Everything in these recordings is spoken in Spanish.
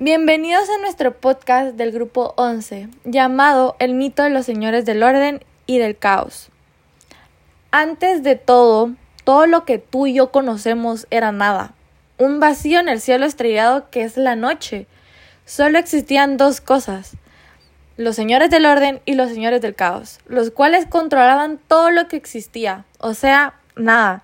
Bienvenidos a nuestro podcast del grupo 11, llamado El mito de los señores del orden y del caos. Antes de todo, todo lo que tú y yo conocemos era nada, un vacío en el cielo estrellado que es la noche. Solo existían dos cosas, los señores del orden y los señores del caos, los cuales controlaban todo lo que existía, o sea, nada.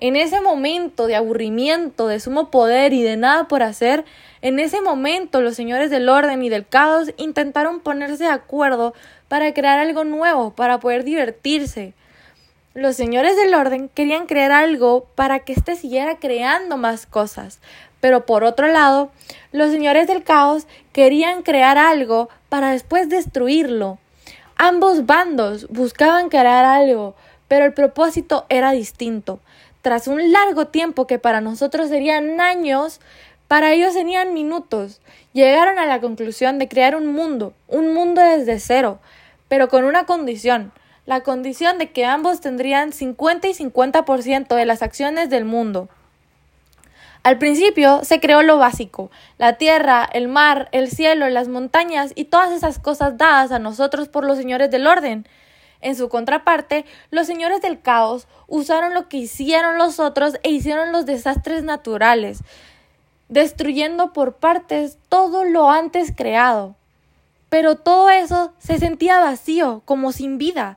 En ese momento de aburrimiento, de sumo poder y de nada por hacer, en ese momento los señores del orden y del caos intentaron ponerse de acuerdo para crear algo nuevo, para poder divertirse. Los señores del orden querían crear algo para que éste siguiera creando más cosas, pero por otro lado, los señores del caos querían crear algo para después destruirlo. Ambos bandos buscaban crear algo, pero el propósito era distinto. Tras un largo tiempo que para nosotros serían años, para ellos serían minutos. Llegaron a la conclusión de crear un mundo, un mundo desde cero, pero con una condición, la condición de que ambos tendrían 50 y 50% de las acciones del mundo. Al principio se creó lo básico, la tierra, el mar, el cielo, las montañas y todas esas cosas dadas a nosotros por los señores del orden. En su contraparte, los señores del caos usaron lo que hicieron los otros e hicieron los desastres naturales, destruyendo por partes todo lo antes creado. Pero todo eso se sentía vacío, como sin vida,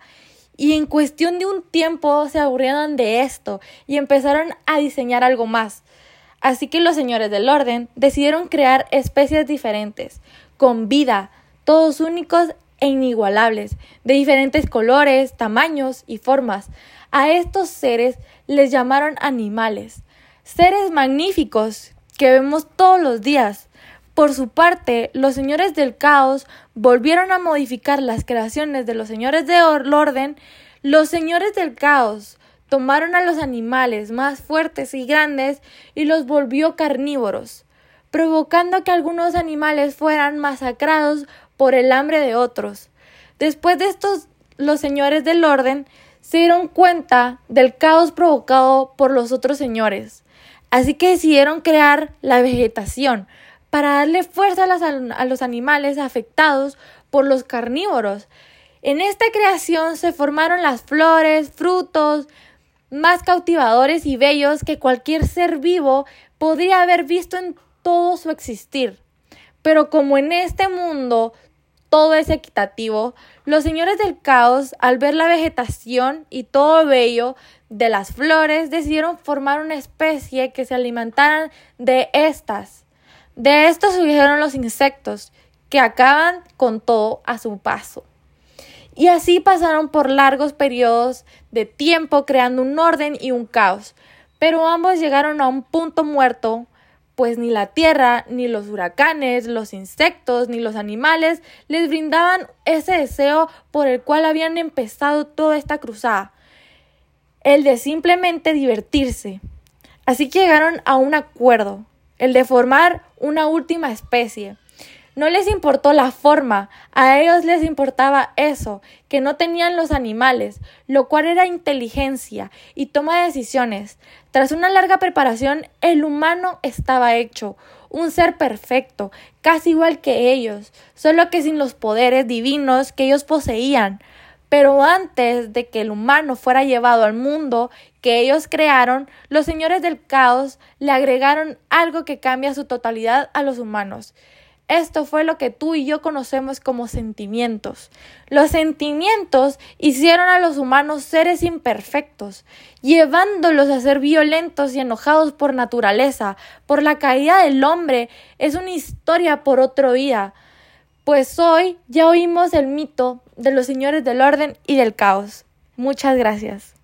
y en cuestión de un tiempo se aburrieron de esto y empezaron a diseñar algo más. Así que los señores del orden decidieron crear especies diferentes, con vida, todos únicos e inigualables, de diferentes colores, tamaños y formas. A estos seres les llamaron animales, seres magníficos que vemos todos los días. Por su parte, los señores del caos volvieron a modificar las creaciones de los señores del orden. Los señores del caos tomaron a los animales más fuertes y grandes y los volvió carnívoros, provocando que algunos animales fueran masacrados por el hambre de otros. Después de estos, los señores del orden se dieron cuenta del caos provocado por los otros señores, así que decidieron crear la vegetación para darle fuerza a los, animales afectados por los carnívoros. En esta creación se formaron las flores, frutos, más cautivadores y bellos que cualquier ser vivo podría haber visto en todo su existir. Pero como en este mundo todo es equitativo, los señores del caos, al ver la vegetación y todo bello de las flores, decidieron formar una especie que se alimentaran de estas. De esto surgieron los insectos, que acaban con todo a su paso. Y así pasaron por largos periodos de tiempo creando un orden y un caos, pero ambos llegaron a un punto muerto pues ni la tierra, ni los huracanes, los insectos, ni los animales les brindaban ese deseo por el cual habían empezado toda esta cruzada, el de simplemente divertirse. Así que llegaron a un acuerdo, el de formar una última especie, no les importó la forma, a ellos les importaba eso, que no tenían los animales, lo cual era inteligencia y toma de decisiones. Tras una larga preparación, el humano estaba hecho, un ser perfecto, casi igual que ellos, solo que sin los poderes divinos que ellos poseían. Pero antes de que el humano fuera llevado al mundo que ellos crearon, los señores del caos le agregaron algo que cambia su totalidad a los humanos. Esto fue lo que tú y yo conocemos como sentimientos. Los sentimientos hicieron a los humanos seres imperfectos, llevándolos a ser violentos y enojados por naturaleza, por la caída del hombre. Es una historia por otro día. Pues hoy ya oímos el mito de los señores del orden y del caos. Muchas gracias.